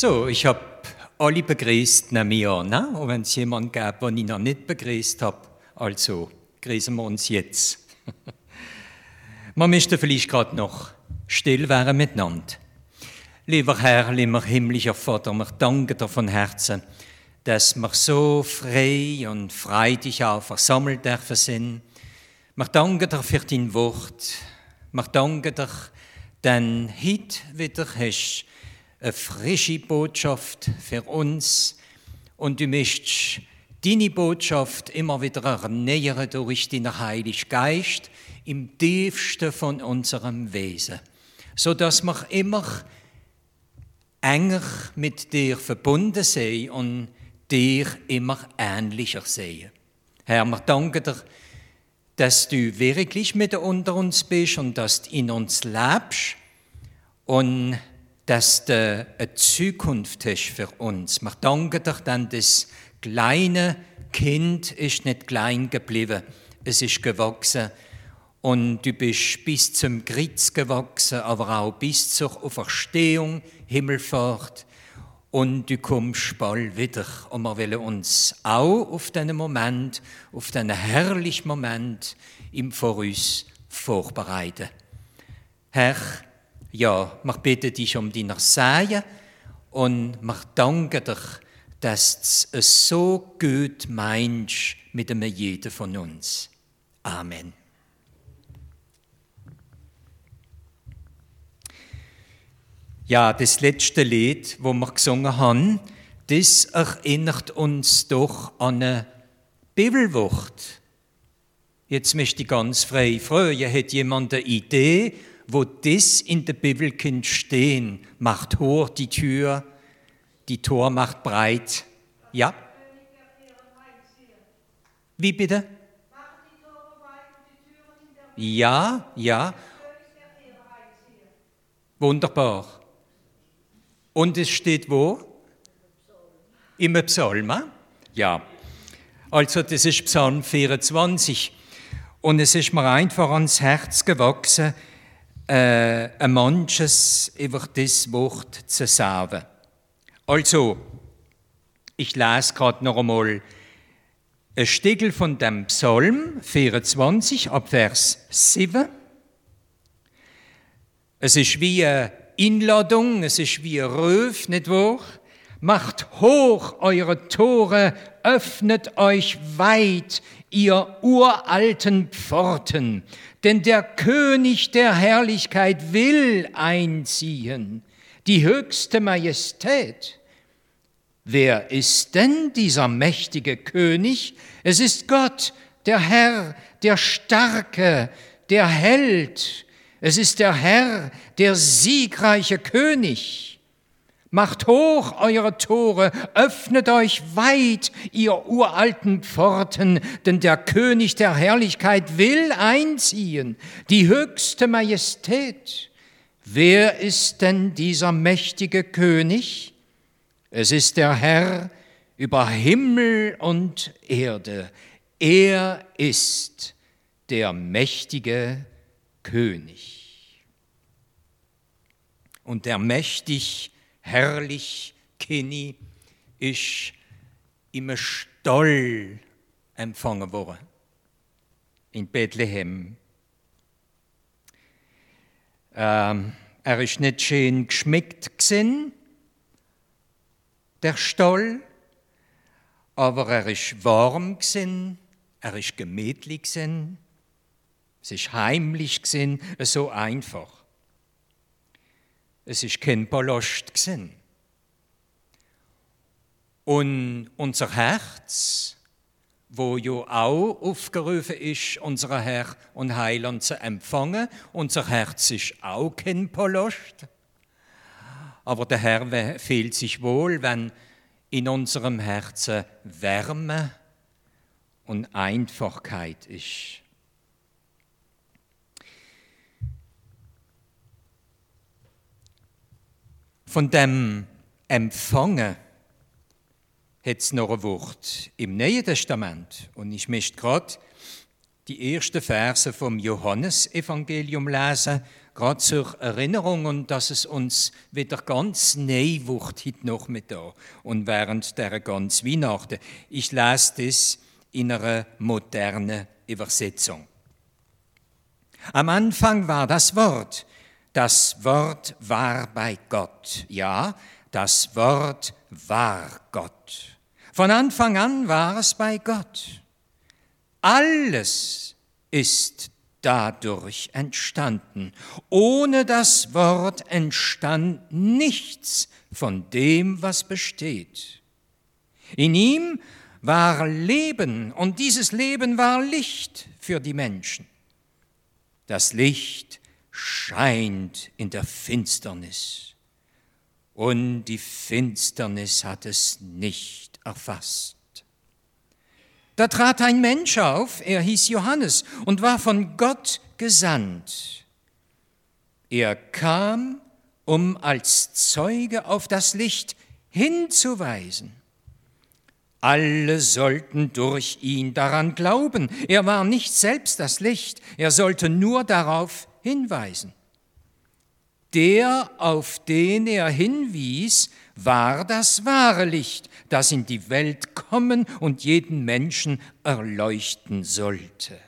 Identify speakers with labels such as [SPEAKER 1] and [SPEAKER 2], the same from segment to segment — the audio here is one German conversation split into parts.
[SPEAKER 1] So, ich habe alle begrüßt, nehme ich an. Ne? Und wenn es jemanden gab, den ich noch nicht begrüßt habe, also grüßen wir uns jetzt. Man müsste vielleicht gerade noch still werden miteinander. Lieber Herr, lieber himmlischer Vater, wir danken dir von Herzen, dass wir so frei und freudig auch versammelt dürfen sind. Wir danken dir für dein Wort. Wir danken dir, denn heute wieder hast eine frische Botschaft für uns und du möchtest deine Botschaft immer wieder erneuern durch deinen Heiligen Geist im tiefsten von unserem Wesen, so dass wir immer enger mit dir verbunden sind und dir immer ähnlicher sehen. Herr, wir danken dir, dass du wirklich mit unter uns bist und dass du in uns lebst und dass du eine Zukunft hast für uns. Wir danken dir dann, das kleine Kind ist nicht klein geblieben, es ist gewachsen und du bist bis zum Kreuz gewachsen, aber auch bis zur Auferstehung, Himmelfahrt und du kommst bald wieder. Und wir wollen uns auch auf diesen Moment, auf diesen herrlichen Moment im Voraus vorbereiten. Herr, ja, wir beten dich um deine Segen und wir danken dir, dass du es so gut meinst mit jeden von uns. Amen. Ja, das letzte Lied, wo wir gesungen haben, das erinnert uns doch an eine Bibelwort. Jetzt möchte ich ganz frei fragen, hat jemand eine Idee, wo das in der Bibel kann stehen? Macht hoch die Tür, die Tor macht breit. Ja? Wie bitte? Ja, ja. Wunderbar. Und es steht wo? Im Psalm. Ja. Also das ist Psalm 24. Und es ist mir einfach ans Herz gewachsen, äh, ein manches über das Wort zu sagen. Also, ich lese gerade noch einmal ein Stegel von dem Psalm 24 ab Vers 7. Es ist wie ein Inladung, es ist wie ein Röf, nicht wahr? Macht hoch eure Tore, öffnet euch weit, ihr uralten Pforten, denn der König der Herrlichkeit will einziehen, die höchste Majestät. Wer ist denn dieser mächtige König? Es ist Gott, der Herr, der Starke, der Held, es ist der Herr, der siegreiche König. Macht hoch eure Tore, öffnet euch weit, ihr uralten Pforten, denn der König der Herrlichkeit will einziehen, die höchste Majestät. Wer ist denn dieser mächtige König? Es ist der Herr über Himmel und Erde. Er ist der mächtige König. Und der mächtig, herrlich Kini ist im Stall empfangen worden, in Bethlehem. Ähm, er ist nicht schön geschmeckt gesehen, der Stall, aber er ist warm gesehen, er ist gemütlich gesehen, es ist heimlich gesehen, so einfach. Es ist kein Palast gesehen. Und unser Herz, wo ja auch aufgerufen ist, unser Herr und Heiland zu empfangen, unser Herz ist auch kein Palast. Aber der Herr fühlt sich wohl, wenn in unserem Herzen Wärme und Einfachkeit ist. Von dem Empfangen hat es noch ein Wort im Neuen Testament. Und ich möchte gerade die ersten Verse vom Johannesevangelium lesen, gerade zur Erinnerung und dass es uns wieder ganz neu wird heute noch mit da und während der ganzen Weihnachten. Ich lese das in einer modernen Übersetzung. Am Anfang war das Wort. Das Wort war bei Gott. Ja, das Wort war Gott. Von Anfang an war es bei Gott. Alles ist dadurch entstanden. Ohne das Wort entstand nichts von dem, was besteht. In ihm war Leben und dieses Leben war Licht für die Menschen. Das Licht scheint in der Finsternis und die Finsternis hat es nicht erfasst. Da trat ein Mensch auf, er hieß Johannes und war von Gott gesandt. Er kam, um als Zeuge auf das Licht hinzuweisen. Alle sollten durch ihn daran glauben. Er war nicht selbst das Licht, er sollte nur darauf hinweisen. Der, auf den er hinwies, war das wahre Licht, das in die Welt kommen und jeden Menschen erleuchten sollte.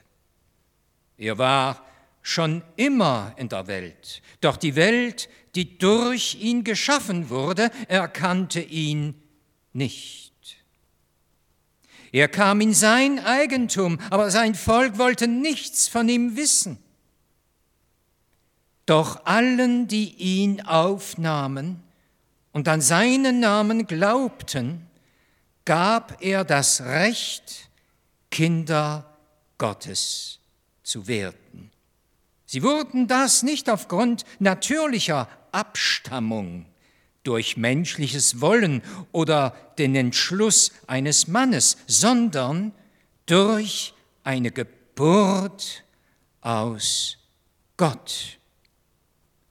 [SPEAKER 1] Er war schon immer in der Welt, doch die Welt, die durch ihn geschaffen wurde, erkannte ihn nicht. Er kam in sein Eigentum, aber sein Volk wollte nichts von ihm wissen. Doch allen, die ihn aufnahmen und an seinen Namen glaubten, gab er das Recht, Kinder Gottes zu werden. Sie wurden das nicht aufgrund natürlicher Abstammung durch menschliches Wollen oder den Entschluss eines Mannes, sondern durch eine Geburt aus Gott.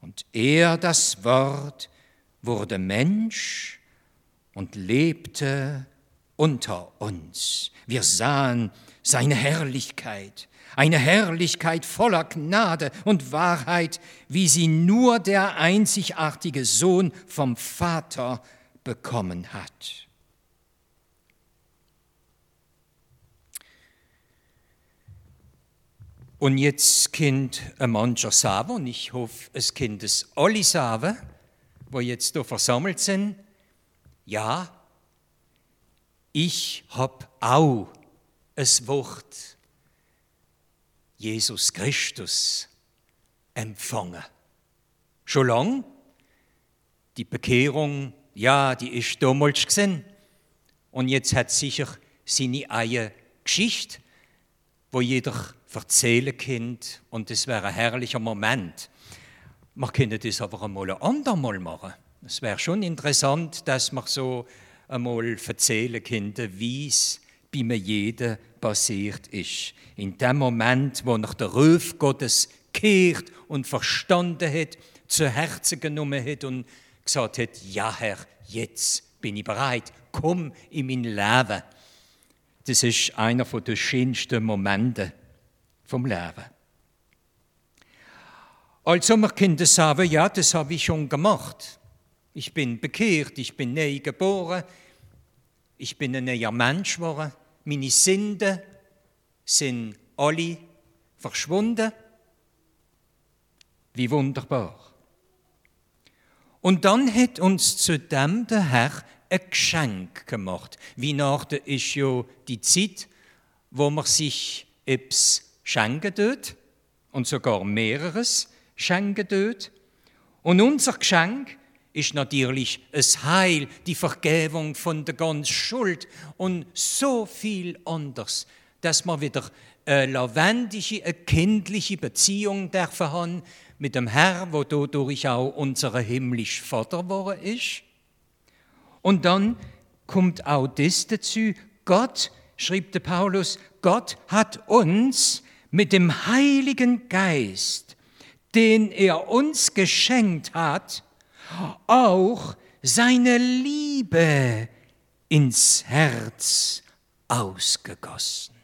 [SPEAKER 1] Und er, das Wort, wurde Mensch und lebte unter uns. Wir sahen seine Herrlichkeit, eine Herrlichkeit voller Gnade und Wahrheit, wie sie nur der einzigartige Sohn vom Vater bekommen hat. Und jetzt Kind ein mancher sagen, und ich hoffe, es Kind es alle sagen, wo jetzt da versammelt sind, ja, ich hab auch es Wort Jesus Christus empfangen. Schon lang? Die Bekehrung, ja, die ist damals gesehen. Und jetzt hat sicher seine eigene Geschichte, wo jeder erzählen Kind und das wäre ein herrlicher Moment. Man könnte das aber einmal ein andermal machen. Es wäre schon interessant, dass man so einmal erzählen könnte, wie es bei mir jedem passiert ist. In dem Moment, wo nach der Ruf Gottes kehrt und verstanden hat, zu Herzen genommen hat und gesagt hat, ja Herr, jetzt bin ich bereit, komm in mein Leben. Das ist einer der schönsten Momente vom Leben. Also man könnte sagen, ja, das habe ich schon gemacht. Ich bin bekehrt, ich bin neu geboren, ich bin ein neuer Mensch geworden. Meine Sünden sind alle verschwunden. Wie wunderbar. Und dann hat uns zudem der Herr ein Geschenk gemacht. Weihnachten ist ja die Zeit, wo man sich etwas schenken tut und sogar mehreres schenken tut. Und unser Geschenk ist natürlich es Heil, die Vergebung von der ganzen Schuld und so viel anders, dass man wieder eine lebendige, eine kindliche Beziehung dürfen haben mit dem Herrn, wo dadurch auch unser himmlischer Vater geworden ist. Und dann kommt auch das dazu, Gott, schrieb der Paulus, Gott hat uns mit dem Heiligen Geist, den er uns geschenkt hat, auch seine Liebe ins Herz ausgegossen.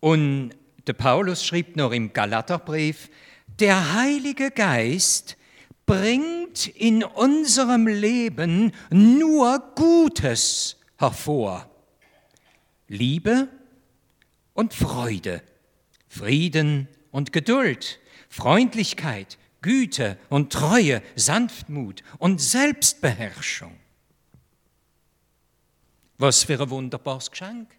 [SPEAKER 1] Und der Paulus schrieb noch im Galaterbrief, der Heilige Geist bringt in unserem Leben nur Gutes hervor. Liebe und Freude, Frieden und Geduld, Freundlichkeit, Güte und Treue, Sanftmut und Selbstbeherrschung. Was für ein wunderbares Geschenk.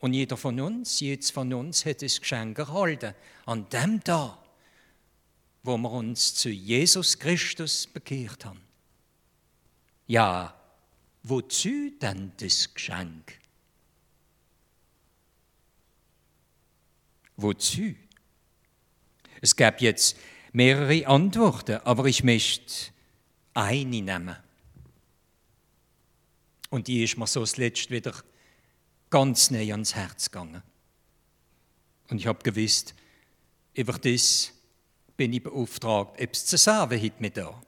[SPEAKER 1] Und jeder von uns, jedes von uns hat das Geschenk erhalten. An dem Tag, wo wir uns zu Jesus Christus bekehrt haben. Ja, wozu denn das Geschenk? Wozu? Es gab jetzt mehrere Antworten, aber ich möchte eine nehmen. Und die ist mir so das letzte wieder ganz näher ans Herz gegangen. Und ich habe gewusst, über das bin ich beauftragt, etwas zu sagen heute mit da.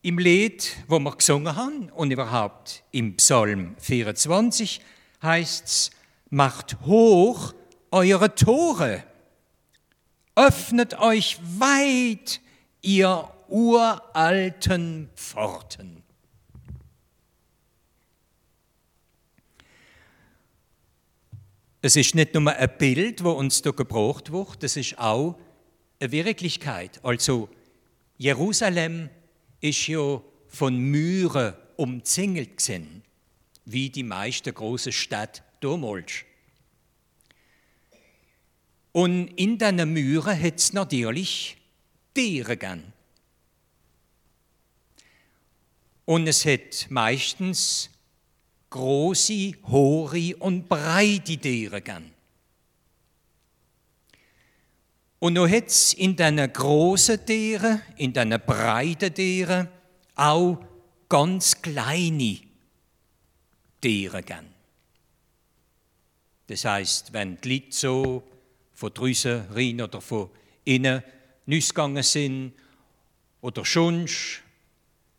[SPEAKER 1] Im Lied, wo wir gesungen haben und überhaupt im Psalm 24 heißt es, macht hoch eure Tore, öffnet euch weit, ihr uralten Pforten. Es ist nicht nur ein Bild, wo uns da gebraucht wird, es ist auch eine Wirklichkeit. Also Jerusalem ist ja von Müren umzingelt gewesen, wie die meisten großen Städte damals. Und in diesen Müren hat es natürlich Tiere gegeben. Und es hat meistens große, hohe und breite Tiere gegeben. Und noch hat es in diesen großen Tieren, in diesen breiten Tieren auch ganz kleine Tiere gegeben. Das heißt, wenn die Leute so von draußen rein oder von innen gegangen sind oder sonst,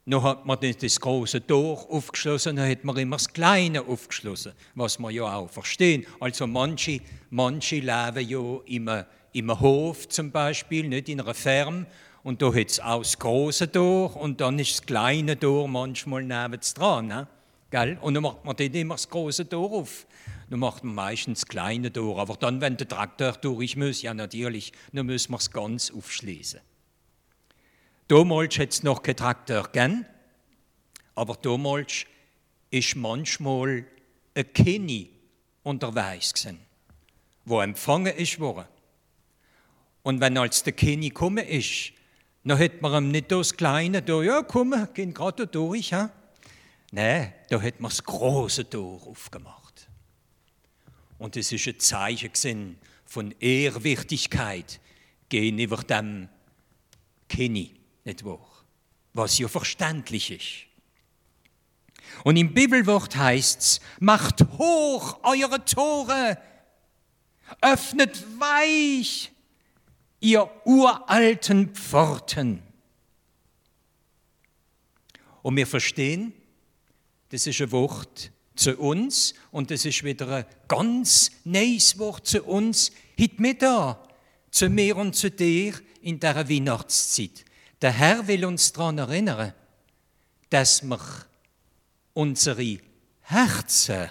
[SPEAKER 1] noch hat man das große Tor aufgeschlossen, dann hat man immer das Kleine aufgeschlossen, was wir ja auch verstehen. Also manche, manche leben ja im, im Hof zum Beispiel, nicht in einer Ferm, und da hat es auch das große Tor und dann ist das kleine Tor manchmal neben dran. Ne? Gell? Und dann macht man dort immer das große Tor auf. Dann macht man meistens das kleine Tor. Aber dann, wenn der Traktor durch muss, ja natürlich, dann müssen wir es ganz aufschließen. Damals hat es noch keinen Traktor gegeben, aber damals ist manchmal ein Kenny unterwegs gewesen, wo empfangen ist worden. Und wenn als der Kenny gekommen ist, dann hat man ihm nicht das Kleine da, ja komm, gehen gerade durch. Ha? Nein, da hat man das große Tor aufgemacht. Und es ist ein Zeichen von Ehrwürdigkeit gegenüber dem Kenny nicht wahr? Was ja verständlich ist. Und im Bibelwort heißt es, macht hoch eure Tore, öffnet weich ihr uralten Pforten. Und wir verstehen, das ist ein Wort zu uns und das ist wieder ein ganz neues Wort zu uns heute Mittag, zu mir und zu dir in der Weihnachtszeit. Der Herr will uns daran erinnern, dass wir unsere Herzen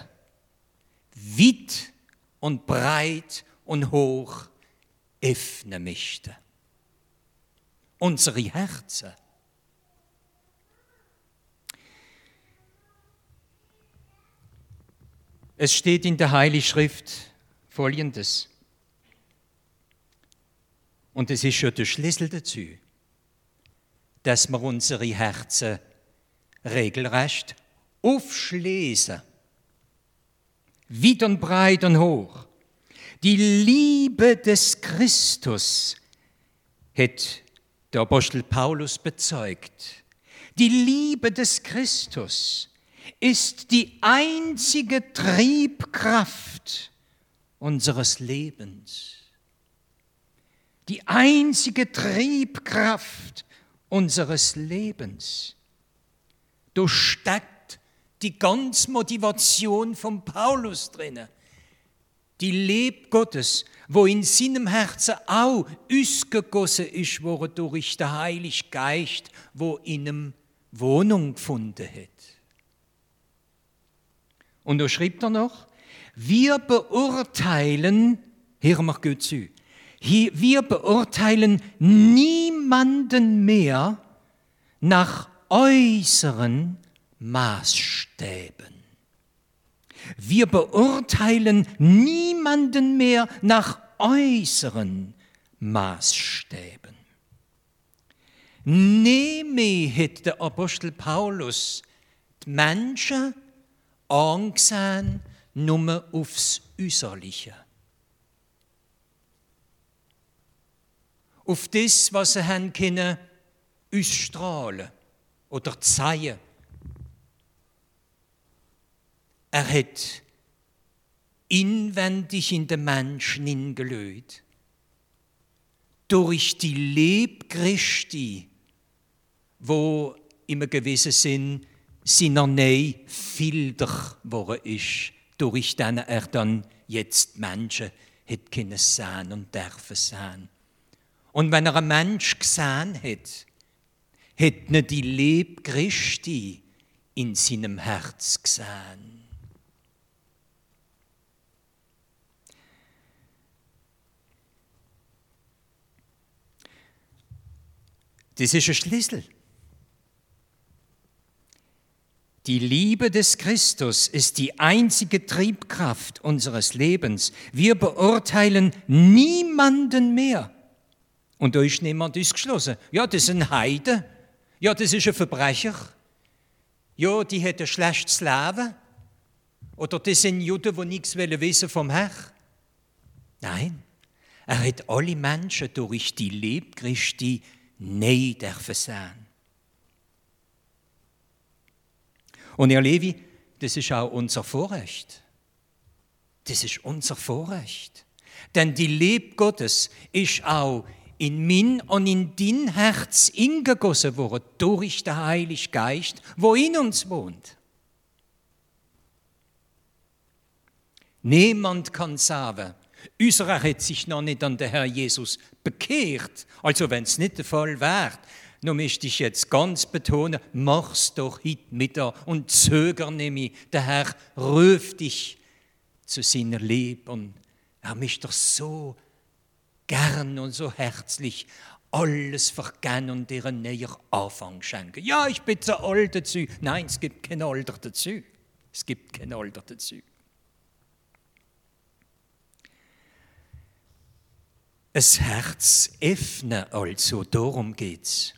[SPEAKER 1] weit und breit und hoch öffnen möchten. Unsere Herzen. Es steht in der Heiligen Schrift Folgendes. Und es ist schon der Schlüssel dazu dass wir unsere Herzen regelrecht aufschließen. Weit und breit und hoch. Die Liebe des Christus hat der Apostel Paulus bezeugt. Die Liebe des Christus ist die einzige Triebkraft unseres Lebens. Die einzige Triebkraft unseres Lebens. Da steckt die ganze Motivation von Paulus drinnen. Die Leb Gottes, wo in seinem Herzen auch ausgegossen ist worden durch den Heiligen Geist, wo in ihm Wohnung gefunden hat. Und da schreibt er noch, wir beurteilen, hören wir gut zu, wir beurteilen niemanden mehr nach äußeren Maßstäben. Wir beurteilen niemanden mehr nach äußeren Maßstäben. Nehme hat der Apostel Paulus die Menschen angesehen nur aufs Äußerliche. Auf das, was sie haben können, ausstrahlen oder zeigen. Er hat inwendig in den Menschen hingelöst. Durch die Leb Christi, wo im gewissen Sinn seiner Nähe filter geworden ist, durch den er dann jetzt Menschen hat können sehen und dürfen sehen. Und wenn er einen Mensch gesehen hat, hat er die Leb Christi in seinem Herz gesehen. Das ist ein Schlüssel. Die Liebe des Christus ist die einzige Triebkraft unseres Lebens. Wir beurteilen niemanden mehr. Und da ist niemand ausgeschlossen. Ja, das ist ein Heide. Ja, das ist ein Verbrecher. Ja, die hat ein schlechtes Leben. Oder das sind Juden, die nichts wissen vom Herrn. Nein, er hat alle Menschen durch die Leb Christi nee dürfen sein. Und ihr Levi, das ist auch unser Vorrecht. Das ist unser Vorrecht. Denn die Leb Gottes ist auch in min und in din Herz ingegossen worden durch den Heiligen Geist, wo in uns wohnt. Niemand kann sagen, unserer hat sich noch nicht an den Herr Jesus bekehrt, also wenn es nicht der Fall wäre. Nur möchte ich jetzt ganz betonen, mach's doch heute Mittag und zöger nämlich. Der Herr ruft dich zu seiner Liebe und er möchte doch so gern und so herzlich alles vergehen und dir einen näher Anfang schenken. Ja, ich bin zu alt dazu. Nein, es gibt kein Alter dazu. Es gibt kein Alter dazu. Das Herz öffnen also, darum geht's.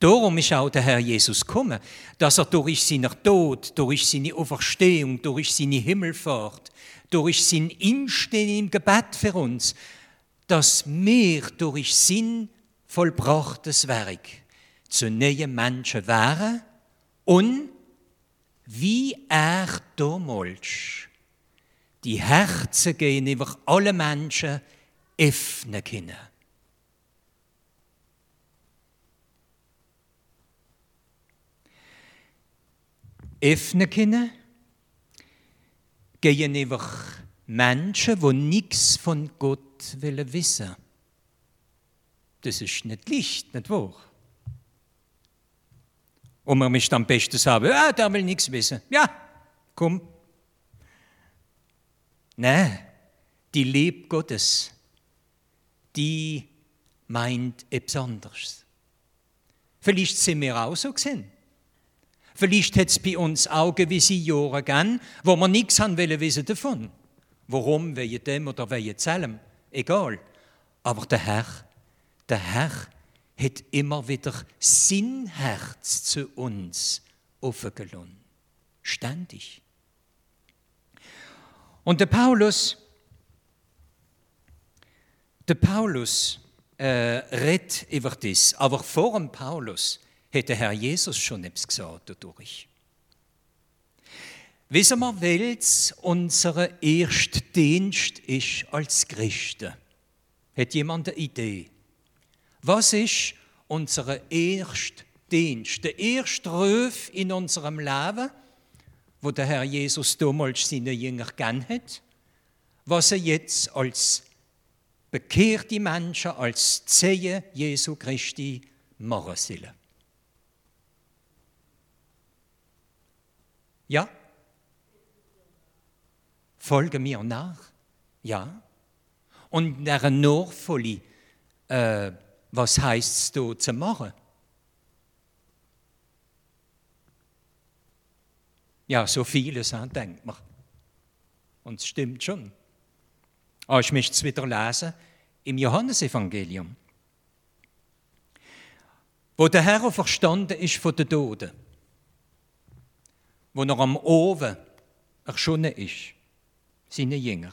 [SPEAKER 1] Darum ist auch der Herr Jesus gekommen, dass er durch seinen Tod, durch seine Auferstehung, durch seine Himmelfahrt, durch sein Instehen im Gebet für uns, dass wir durch sein vollbrachtes Werk zu neuen Menschen wären und wie er damals die Herzen gegenüber allen Menschen öffnen können. Öffnen können gegenüber Menschen, die nichts von Gott wollen wissen. Das ist nicht Licht, nicht wahr? Und man möchte am besten sagen, ja, der will nichts wissen. Ja, komm. Nein, die Liebe Gottes, die meint etwas anderes. Vielleicht sind wir auch so gesehen. Vielleicht hat es bei uns auch gewisse Jahre gegeben, wo wir nichts wollen wissen davon. Warum, wegen dem oder wegen Zellem egal. Aber der Herr, der Herr hat immer wieder sein Herz zu uns aufgelassen. Ständig. Und der Paulus, der Paulus äh, redet über das, aber vor dem Paulus hat der Herr Jesus schon etwas gesagt dadurch. Wissen wir, welches unser erster Dienst ist als Christen? Hat jemand eine Idee? Was ist unser erster Dienst? Der erste Ruf in unserem Leben, wo der Herr Jesus damals seine Jünger gern hat, was er jetzt als bekehrte Menschen, als Zehe Jesu Christi machen sollen. Ja? Folge mir nach. Ja? Und der Nachfolge, äh, was heißt es da zu machen? Ja, so vieles, denkt man. Und es stimmt schon. Aber ah, ich möchte es wieder lesen im Johannesevangelium. Wo der Herr verstanden ist von den Toten, wo er am Ofen erschonnen ist, seine Jünger.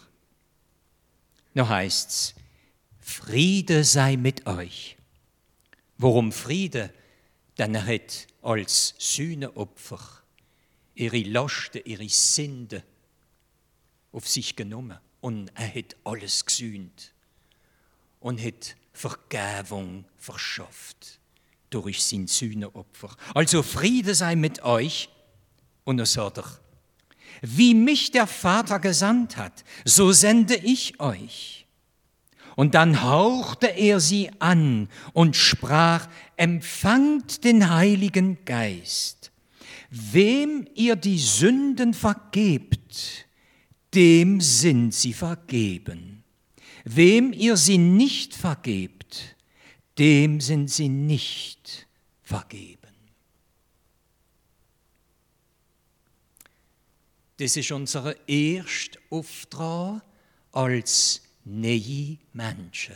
[SPEAKER 1] Noch heißt es, Friede sei mit euch. Warum Friede? Denn er hat als Sühneopfer ihre Lasten, ihre Sünde auf sich genommen. Und er hat alles gesühnt und hat Vergebung verschafft durch sein Sühneopfer. Also Friede sei mit euch. Und er sagt er, wie mich der Vater gesandt hat, so sende ich euch. Und dann hauchte er sie an und sprach, empfangt den Heiligen Geist. Wem ihr die Sünden vergebt, dem sind sie vergeben. Wem ihr sie nicht vergebt, dem sind sie nicht vergeben. Das ist unser erster Auftrag als neue Menschen.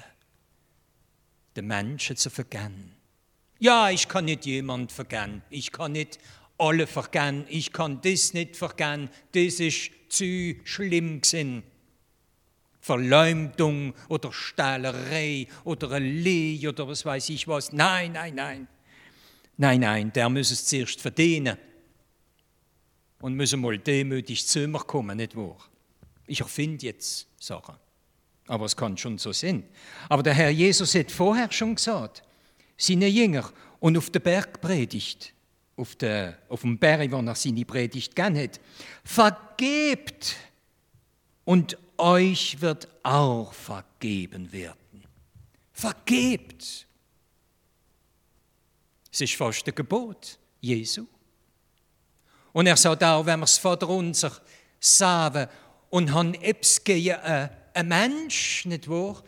[SPEAKER 1] Den Menschen zu vergeben. Ja, ich kann nicht jemand vergeben. Ich kann nicht alle vergehen. Ich kann das nicht vergehen. Das ist zu schlimm gewesen. Verleumdung oder Stahlerei oder ein Lee oder was weiß ich was. Nein, nein, nein. Nein, nein, der muss es zuerst verdienen. Und muss mal demütig zu mir kommen, nicht wahr? Ich erfinde jetzt Sachen. Aber es kann schon so sein. Aber der Herr Jesus hat vorher schon gesagt, seine Jünger und auf der Bergpredigt, auf, der, auf dem Berg, wo er seine Predigt gern hat. Vergebt und euch wird auch vergeben werden. Vergebt. Es ist fast ein Gebot Jesu. Und er sagt auch, wenn wir es Vater unser sagen und haben etwas gegen einen Mensch, nicht wahr?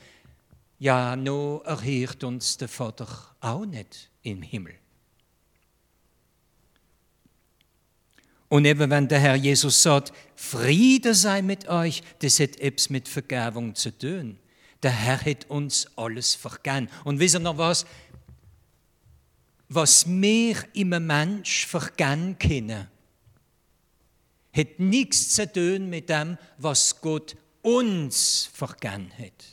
[SPEAKER 1] Ja, no erhört uns der Vater auch nicht im Himmel. Und eben wenn der Herr Jesus sagt, Friede sei mit euch, das hat etwas mit Vergebung zu tun. Der Herr hat uns alles vergeben. Und wisst ihr noch was? Was wir im Mensch vergeben können, hat nichts zu tun mit dem, was Gott uns vergeben hat.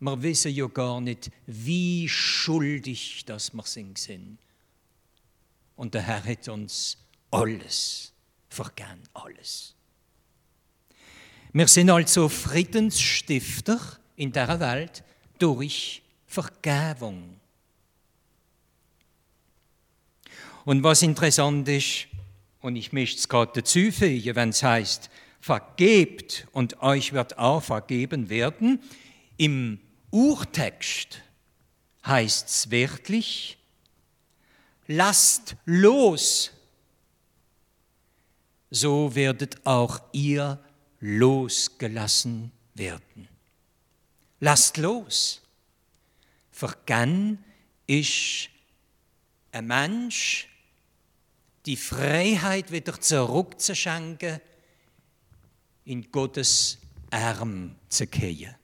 [SPEAKER 1] Wir wissen ja gar nicht, wie schuldig das wir sind. Und der Herr hat uns alles vergeben, alles. Wir sind also Friedensstifter in der Welt durch Vergebung. Und was interessant ist, und ich möchte es gerade dazu fügen, wenn es heißt, vergebt und euch wird auch vergeben werden, im Urtext heißt es wörtlich, lasst los, so werdet auch ihr losgelassen werden. Lasst los. Vergann ist ein Mensch, die Freiheit wieder zurückzuschenken, in Gottes Arm zu gehen.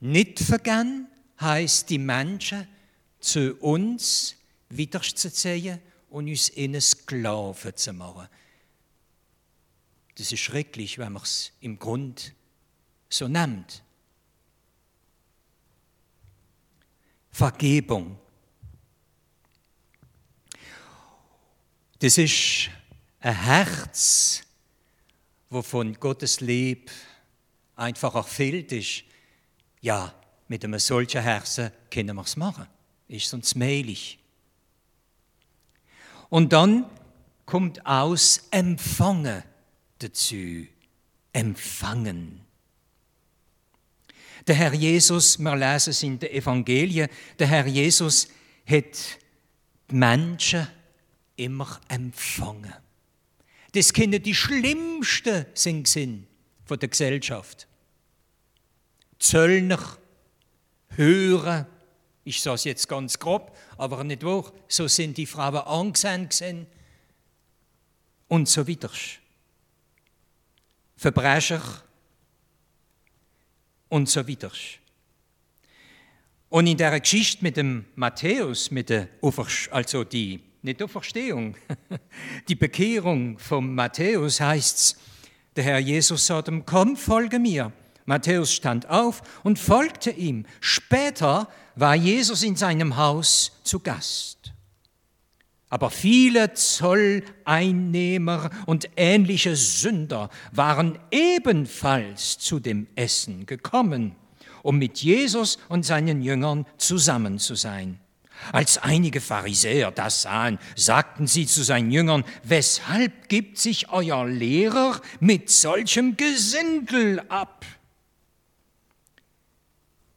[SPEAKER 1] Nicht vergehen heißt die Menschen zu uns wiederzuziehen und uns in Sklaven zu machen. Das ist schrecklich, wenn man es im Grund so nennt. Vergebung. Das ist ein Herz, wo von Gottes Lieb einfach erfüllt ist. Ja, mit einem solchen Herzen können wir es machen ist sonst mehlig. Und dann kommt aus empfangen dazu. Empfangen. Der Herr Jesus, wir lesen es in den Evangelien, der Herr Jesus hat die Menschen immer empfangen. Das können die schlimmsten sind von der Gesellschaft. Zöllner, Hören, ich sage es jetzt ganz grob, aber nicht wahr, so sind die Frauen angesehen und so weiter. Verbrecher und so weiter. Und in der Geschichte mit dem Matthäus, mit der also die, nicht Auferstehung, die Bekehrung von Matthäus heißt der Herr Jesus sagt ihm, komm, folge mir. Matthäus stand auf und folgte ihm. Später war Jesus in seinem Haus zu Gast. Aber viele Zolleinnehmer und ähnliche Sünder waren ebenfalls zu dem Essen gekommen, um mit Jesus und seinen Jüngern zusammen zu sein. Als einige Pharisäer das sahen, sagten sie zu seinen Jüngern, weshalb gibt sich euer Lehrer mit solchem Gesindel ab?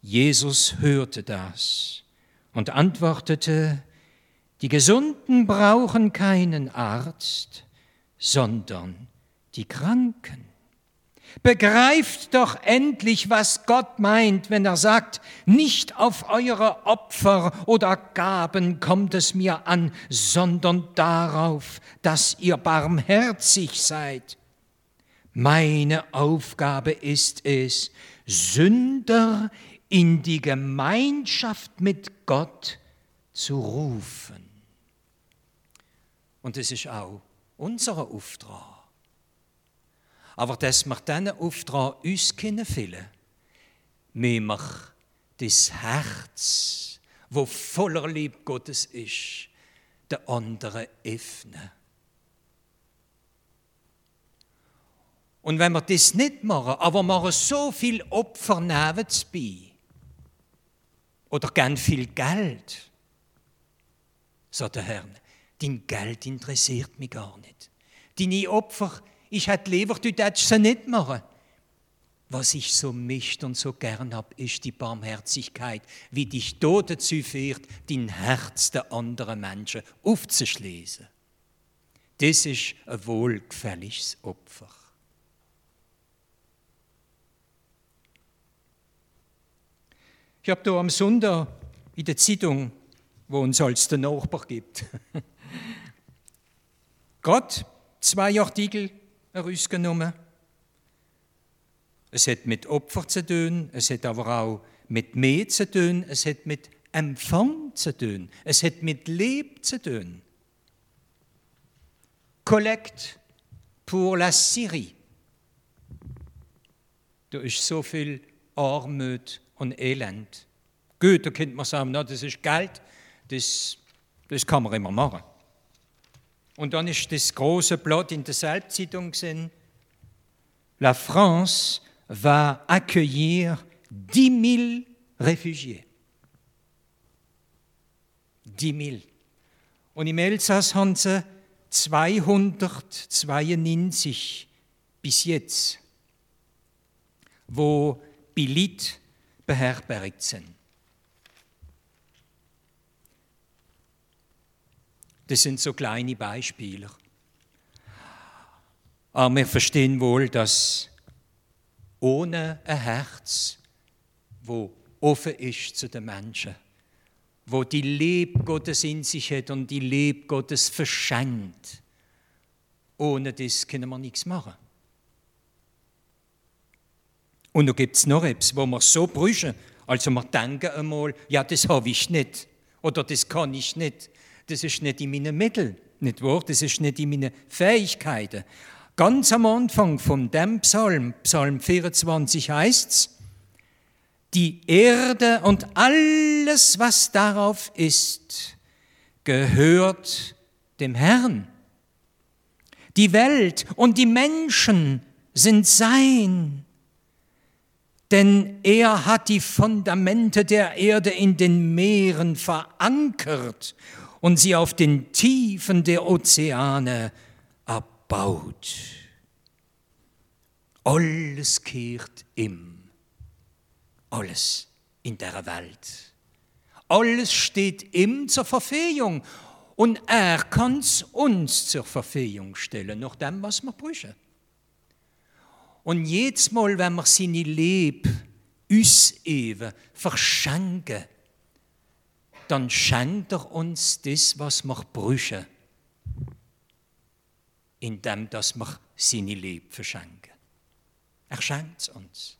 [SPEAKER 1] Jesus hörte das und antwortete, die Gesunden brauchen keinen Arzt, sondern die Kranken. Begreift doch endlich, was Gott meint, wenn er sagt, nicht auf eure Opfer oder Gaben kommt es mir an, sondern darauf, dass ihr barmherzig seid. Meine Aufgabe ist es, Sünder in die Gemeinschaft mit Gott zu rufen. Und das ist auch unser Auftrag. Aber dass wir diesen Auftrag uns füllen müssen wir das Herz, wo voller Liebe Gottes ist, den anderen öffnen. Und wenn wir das nicht machen, aber machen so viel Opfer nebenbei, oder gern viel Geld, sagt der Herr, dein Geld interessiert mich gar nicht. Deine Opfer ich hätte lieber, du hättest sie nicht machen. Was ich so mischt und so gern hab, ist die Barmherzigkeit, wie dich dort dazu führt, dein Herz der anderen Menschen aufzuschließen. Das ist ein wohlgefälliges Opfer. Ich habe da am Sonntag in der Zeitung, wo uns als der Nachbar gibt, Gott zwei Artikel herausgenommen. Es hat mit Opfer zu tun, es hat aber auch mit mehr zu tun, es hat mit Empfang zu tun, es hat mit Leb zu tun. Collecte pour la Syrie. Da ist so viel Armut und Elend. Gut, da könnte man sagen, na, das ist Geld, das, das kann man immer machen. Und dann ist das große Blatt in der Selbstzeitung gesehen, La France va accueillir 10 000 Réfugiés. 10 000. Und im Elsass haben sie 292 bis jetzt, wo Bilit beherbergt sind. Das sind so kleine Beispiele. Aber wir verstehen wohl, dass ohne ein Herz, wo offen ist zu den Menschen, wo die Liebe Gottes in sich hat und die Liebe Gottes verschenkt, ohne das können wir nichts machen. Und da gibt es noch etwas, wo wir so brüchen, also wir denken einmal, ja, das habe ich nicht oder das kann ich nicht das ist nicht in meinen Mitteln, nicht wahr? Das ist nicht in meinen Fähigkeiten. Ganz am Anfang von dem Psalm, Psalm 24 heißt es, die Erde und alles, was darauf ist, gehört dem Herrn. Die Welt und die Menschen sind sein, denn er hat die Fundamente der Erde in den Meeren verankert und sie auf den Tiefen der Ozeane erbaut. Alles kehrt ihm, alles in der Welt. Alles steht ihm zur Verfügung und er kann es uns zur Verfügung stellen, nach dem, was wir brauchen. Und jedes Mal, wenn wir seine Liebe uns eben verschenken, dann schenkt er uns das, was wir brauchen, indem dass wir seine Liebe verschenken. Er schenkt es uns.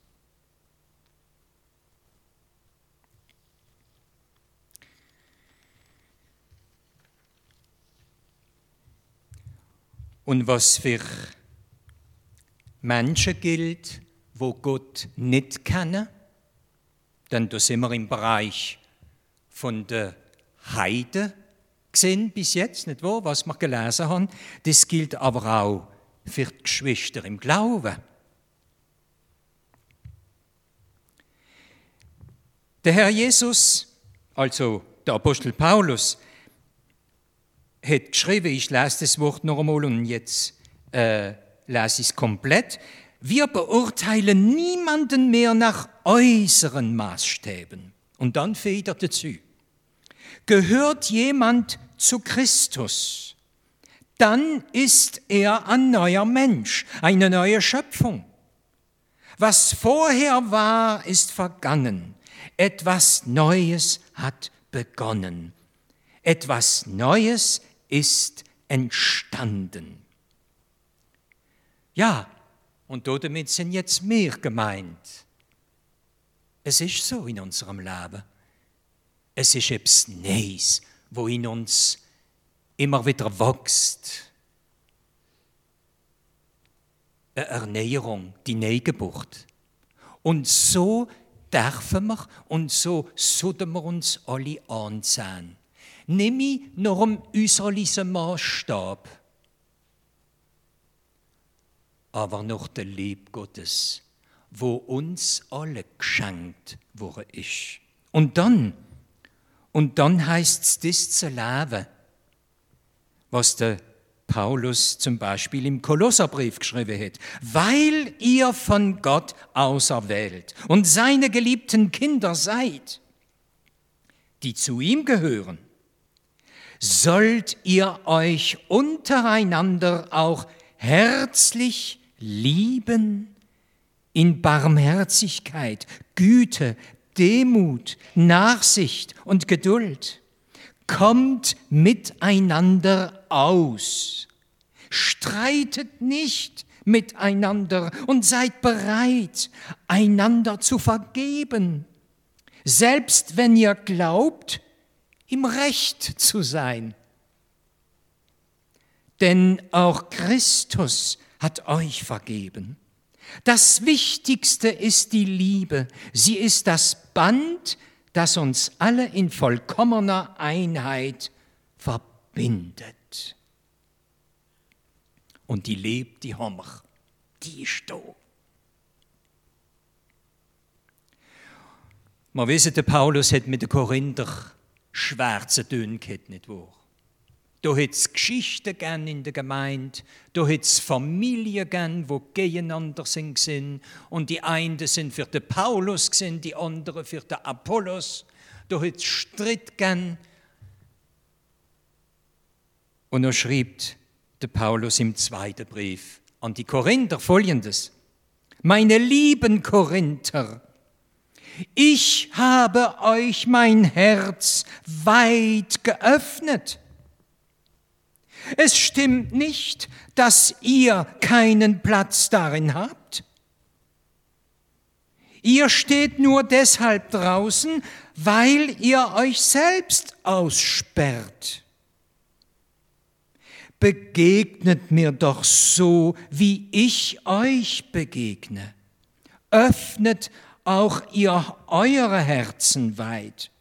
[SPEAKER 1] Und was für Menschen gilt, wo Gott nicht kennen, denn da sind wir im Bereich von der Heide gesehen bis jetzt, nicht wahr, was wir gelesen haben. Das gilt aber auch für die Geschwister im Glauben. Der Herr Jesus, also der Apostel Paulus, hat geschrieben, ich lese das Wort noch einmal und jetzt äh, lese ich es komplett. Wir beurteilen niemanden mehr nach äußeren Maßstäben. Und dann federt dazu. Gehört jemand zu Christus, dann ist er ein neuer Mensch, eine neue Schöpfung. Was vorher war, ist vergangen. Etwas Neues hat begonnen. Etwas Neues ist entstanden. Ja, und damit sind jetzt mehr gemeint. Es ist so in unserem Leben. Es ist etwas Neues, wo in uns immer wieder wächst. Eine Ernährung, die Neugeburt. Und so dürfen wir und so sollten wir uns alle ansehen nämlich nach dem äußerlichen Maßstab, aber nach der Liebe Gottes, wo uns alle geschenkt ist. Und dann, und dann heißt es, das zu leben, was der Paulus zum Beispiel im Kolosserbrief geschrieben hat, weil ihr von Gott auserwählt und seine geliebten Kinder seid, die zu ihm gehören sollt ihr euch untereinander auch herzlich lieben in Barmherzigkeit, Güte, Demut, Nachsicht und Geduld. Kommt miteinander aus. Streitet nicht miteinander und seid bereit, einander zu vergeben. Selbst wenn ihr glaubt, im Recht zu sein. Denn auch Christus hat euch vergeben. Das Wichtigste ist die Liebe. Sie ist das Band, das uns alle in vollkommener Einheit verbindet. Und die lebt die Hommer, die da. Man wissen, der Paulus hat mit den Korinther schwarze Töne gehabt, nicht wahr? Da hat es Geschichten gern in der Gemeinde, da hat es Familien gern, die gegeneinander sind und die einen sind für den Paulus sind, die anderen für den Apollos. Da hat es Streit gern. Und er schreibt der Paulus im zweiten Brief an die Korinther folgendes. Meine lieben Korinther, ich habe euch mein Herz weit geöffnet. Es stimmt nicht, dass ihr keinen Platz darin habt. Ihr steht nur deshalb draußen, weil ihr euch selbst aussperrt. Begegnet mir doch so, wie ich euch begegne. Öffnet auch ihr eure Herzen weit.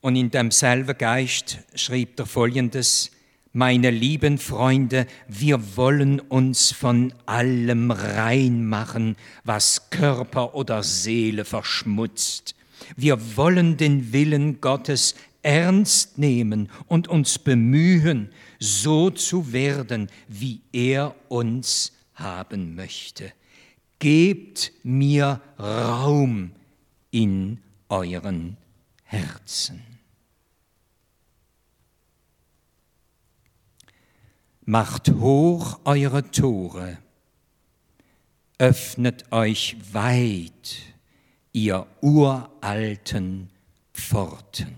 [SPEAKER 1] Und in demselben Geist schrieb er folgendes: Meine lieben Freunde, wir wollen uns von allem rein machen, was Körper oder Seele verschmutzt. Wir wollen den Willen Gottes ernst nehmen und uns bemühen, so zu werden, wie er uns haben möchte. Gebt mir Raum in euren Herzen. Macht hoch eure Tore, öffnet euch weit, ihr uralten Pforten.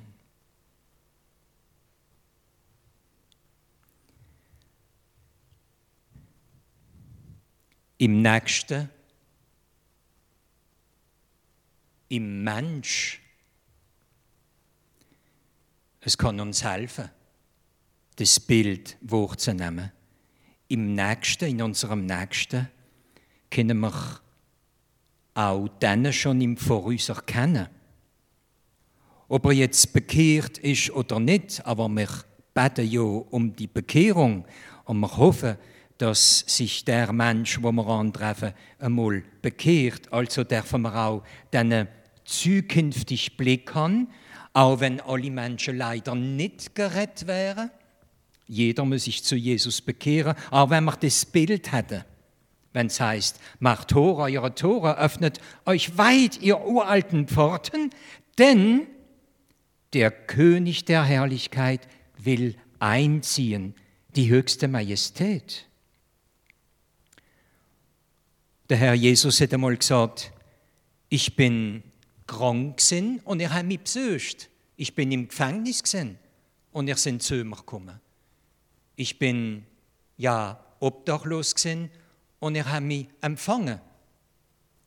[SPEAKER 1] Im Nächsten, im Mensch, es kann uns helfen das Bild wahrzunehmen. Im Nächsten, in unserem Nächsten, können wir auch dann schon im Voraus erkennen. Ob er jetzt bekehrt ist oder nicht, aber wir beten ja um die Bekehrung und wir hoffen, dass sich der Mensch, wo wir antreffen, einmal bekehrt. Also dürfen wir auch diesen zukünftigen Blick haben, auch wenn alle Menschen leider nicht gerettet wären. Jeder muss sich zu Jesus bekehren. Aber wenn wir das Bild hätten, wenn es heißt, macht Tore, eure Tore, öffnet euch weit, ihr uralten Pforten, denn der König der Herrlichkeit will einziehen, die höchste Majestät. Der Herr Jesus hat einmal gesagt, ich bin krank und ihr habt mich besucht. Ich bin im Gefängnis gewesen und ihr seid zu mir gekommen. Ich bin ja obdachlos gewesen und er hat mich empfangen.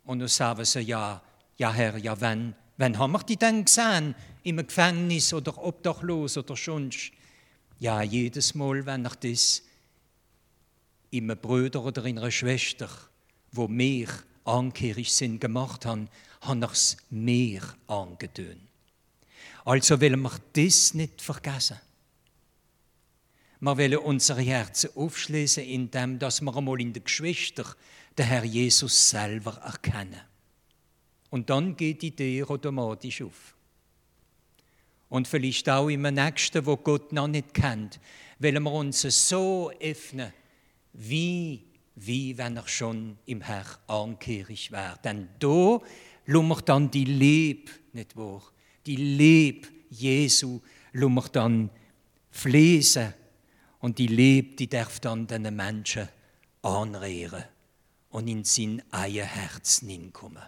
[SPEAKER 1] Und dann sagen sie, ja, ja Herr, ja wann, wann haben wir dich denn gesehen? Im Gefängnis oder obdachlos oder sonst? Ja, jedes Mal, wenn ich das in einem Bruder oder in einer Schwester, wo mir angehörig sind, gemacht haben, habe ich es mir angetan. Also will wir das nicht vergessen. Wir wollen unsere Herzen aufschließen, indem dass wir einmal in den Geschwistern den Herr Jesus selber erkennen. Und dann geht die Tür automatisch auf. Und vielleicht auch im Nächsten, wo Gott noch nicht kennt, wollen wir uns so öffnen, wie, wie wenn er schon im Herr angehörig wäre. Denn da lummert dann die Liebe, nicht wahr? Die Liebe Jesu lummert dann fließen und die Liebe, die darf dann den Menschen anrühren und in sein eigenes Herz hineinkommen.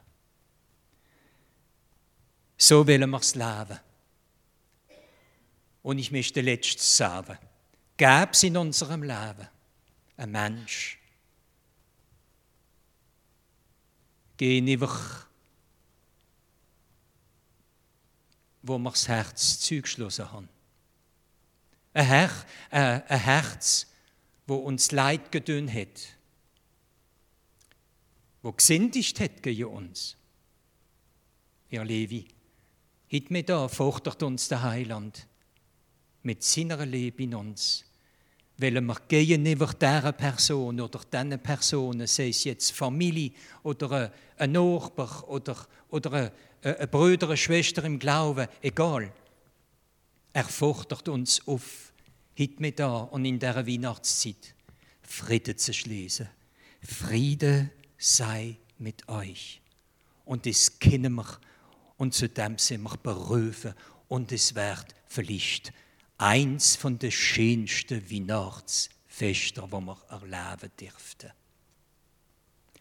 [SPEAKER 1] So wollen wir es leben. Und ich möchte letztes sagen, gäbe es in unserem Leben ein Mensch, gehen einfach, wo wir das Herz zugeschlossen haben. Ein, Her äh, ein Herz, wo uns Leid gedünnt hat, wo gesündigt hat gegen uns. Herr Levi, heute mir da fordert uns der Heiland mit seiner Liebe in uns, weil wir gegenüber dieser Person oder diesen Personen, sei es jetzt Familie oder ein Nachbar oder, oder eine Brüder, eine Schwester im Glauben, egal, er fordert uns auf, heute mit da und in dieser Weihnachtszeit Frieden zu schließen. Friede sei mit euch. Und das kennen wir und zu dem sind wir berufen und es wird vielleicht eins von den schönsten Weihnachtsfesten, die wir erleben dürften.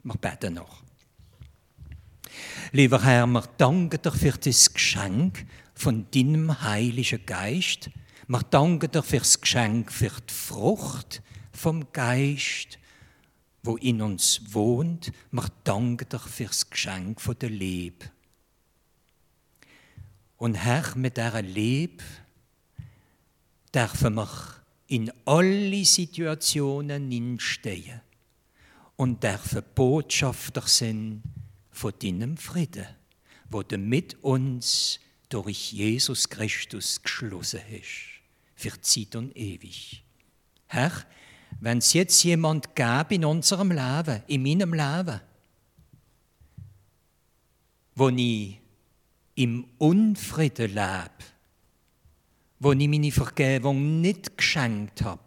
[SPEAKER 1] Wir beten noch. Lieber Herr, wir danken dir für das Geschenk, von deinem Heiligen Geist. Wir danken dir für das Geschenk, für die Frucht vom Geist, wo in uns wohnt. Wir danken dir für das Geschenk von der Liebe. Und Herr, mit dieser Liebe dürfen wir in alle Situationen hinstehen und dürfen Botschafter sein von deinem Frieden, wo du mit uns durch Jesus Christus geschlossen hast, für Zeit und ewig. Herr, wenn es jetzt jemand gäbe in unserem Leben, in meinem Leben, wo ich im Unfrieden lebe, wo ich meine Vergebung nicht geschenkt habe,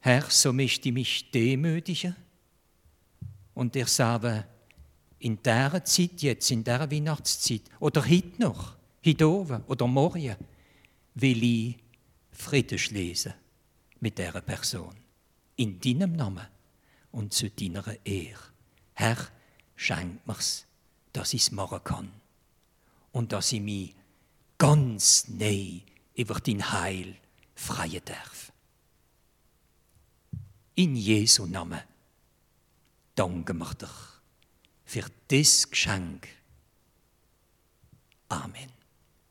[SPEAKER 1] Herr, so möchte ich mich demütigen und dir sagen, in dieser Zeit jetzt, in dieser Weihnachtszeit oder heute noch, heute oben oder morgen, will ich Frieden schließen mit dieser Person. In deinem Namen und zu deiner Ehre. Herr, schenk mir's, dass ich es machen kann. Und dass ich mich ganz nah über dein Heil freien darf. In Jesu Namen danken wir dich für das Geschenk. Amen.